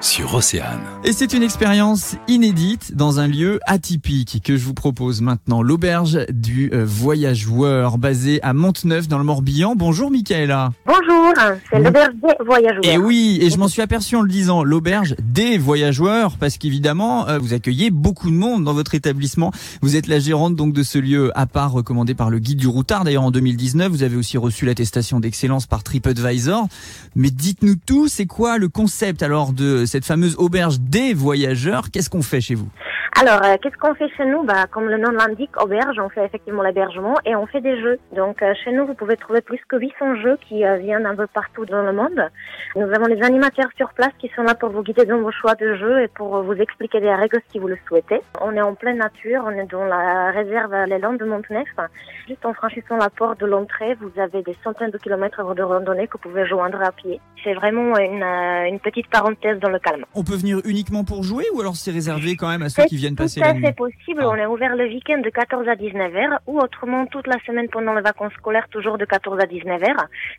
sur Océane. Et c'est une expérience inédite dans un lieu atypique que je vous propose maintenant, l'auberge du euh, voyageur basée à Monteneuf dans le Morbihan. Bonjour Michaela. Bonjour, c'est l'auberge des voyageurs. Et oui, et je m'en suis aperçu en le disant, l'auberge des voyageurs, parce qu'évidemment, euh, vous accueillez beaucoup de monde dans votre établissement. Vous êtes la gérante donc de ce lieu à part recommandé par le guide du routard. D'ailleurs, en 2019, vous avez aussi reçu l'attestation d'excellence par TripAdvisor. Mais dites-nous tout, c'est quoi le concept alors de cette fameuse auberge des voyageurs. Qu'est-ce qu'on fait chez vous? Alors, euh, qu'est-ce qu'on fait chez nous? Bah, Comme le nom l'indique, auberge, on fait effectivement l'hébergement et on fait des jeux. Donc, euh, chez nous, vous pouvez trouver plus que 800 jeux qui euh, viennent un peu partout dans le monde. Nous avons des animateurs sur place qui sont là pour vous guider dans vos choix de jeux et pour vous expliquer des règles si vous le souhaitez. On est en pleine nature, on est dans la réserve Les Landes de Montenef. Juste en franchissant la porte de l'entrée, vous avez des centaines de kilomètres de randonnée que vous pouvez joindre à pied. C'est vraiment une, euh, une petite parenthèse dans le calme. On peut venir uniquement pour jouer ou alors c'est réservé quand même à ceux qui viennent tout passer la nuit fait possible. Ah. On est ouvert le week-end de 14 à 19 h ou autrement toute la semaine pendant les vacances scolaires, toujours de 14 à 19 h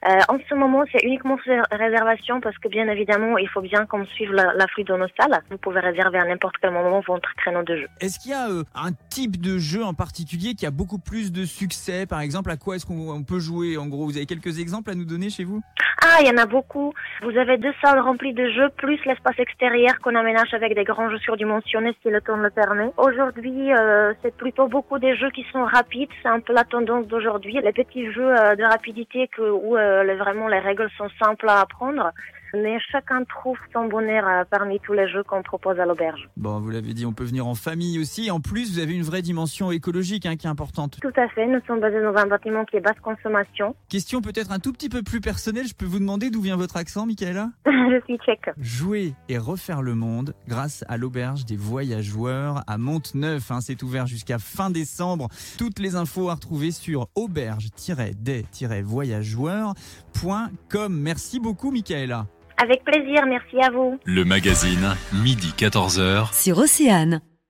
Euh, en ce moment, c'est uniquement sur réservation parce que bien évidemment, il faut bien qu'on suive la- l'afflux dans nos salles. Vous pouvez réserver à n'importe quel moment votre créneau de jeu. Est-ce qu'il y a euh, un type de jeu en particulier qui a beaucoup plus de succès? Par exemple, à quoi est-ce qu'on on peut jouer? En gros, vous avez quelques exemples à nous donner chez vous? Ah, il y en a beaucoup. Vous avez deux salles remplies de jeux, plus l'espace extérieur qu'on aménage avec des grands jeux surdimensionnés si le temps le permet. Aujourd'hui, euh, c'est plutôt beaucoup des jeux qui sont rapides. C'est un peu la tendance d'aujourd'hui. Les petits jeux euh, de rapidité que, où euh, vraiment les règles sont simples à apprendre. Mais chacun trouve son bonheur euh, parmi tous les jeux qu'on propose à l'auberge. Bon, vous l'avez dit, on peut venir en famille aussi. En plus, vous avez une vraie dimension écologique hein, qui est importante. Tout à fait. Nous sommes basés dans un bâtiment qui est basse consommation. Question peut-être un tout petit peu plus personnelle. Je peux vous demander d'où vient votre accent, Michaela? Je suis tchèque. Jouer et refaire le monde grâce à l'auberge des voyageurs à Monteneuf. Hein, c'est ouvert jusqu'à fin décembre. Toutes les infos à retrouver sur auberge-des-voyageurs.com. Merci beaucoup, Michaela. Avec plaisir. Merci à vous. Le magazine, midi 14h. sur Océane.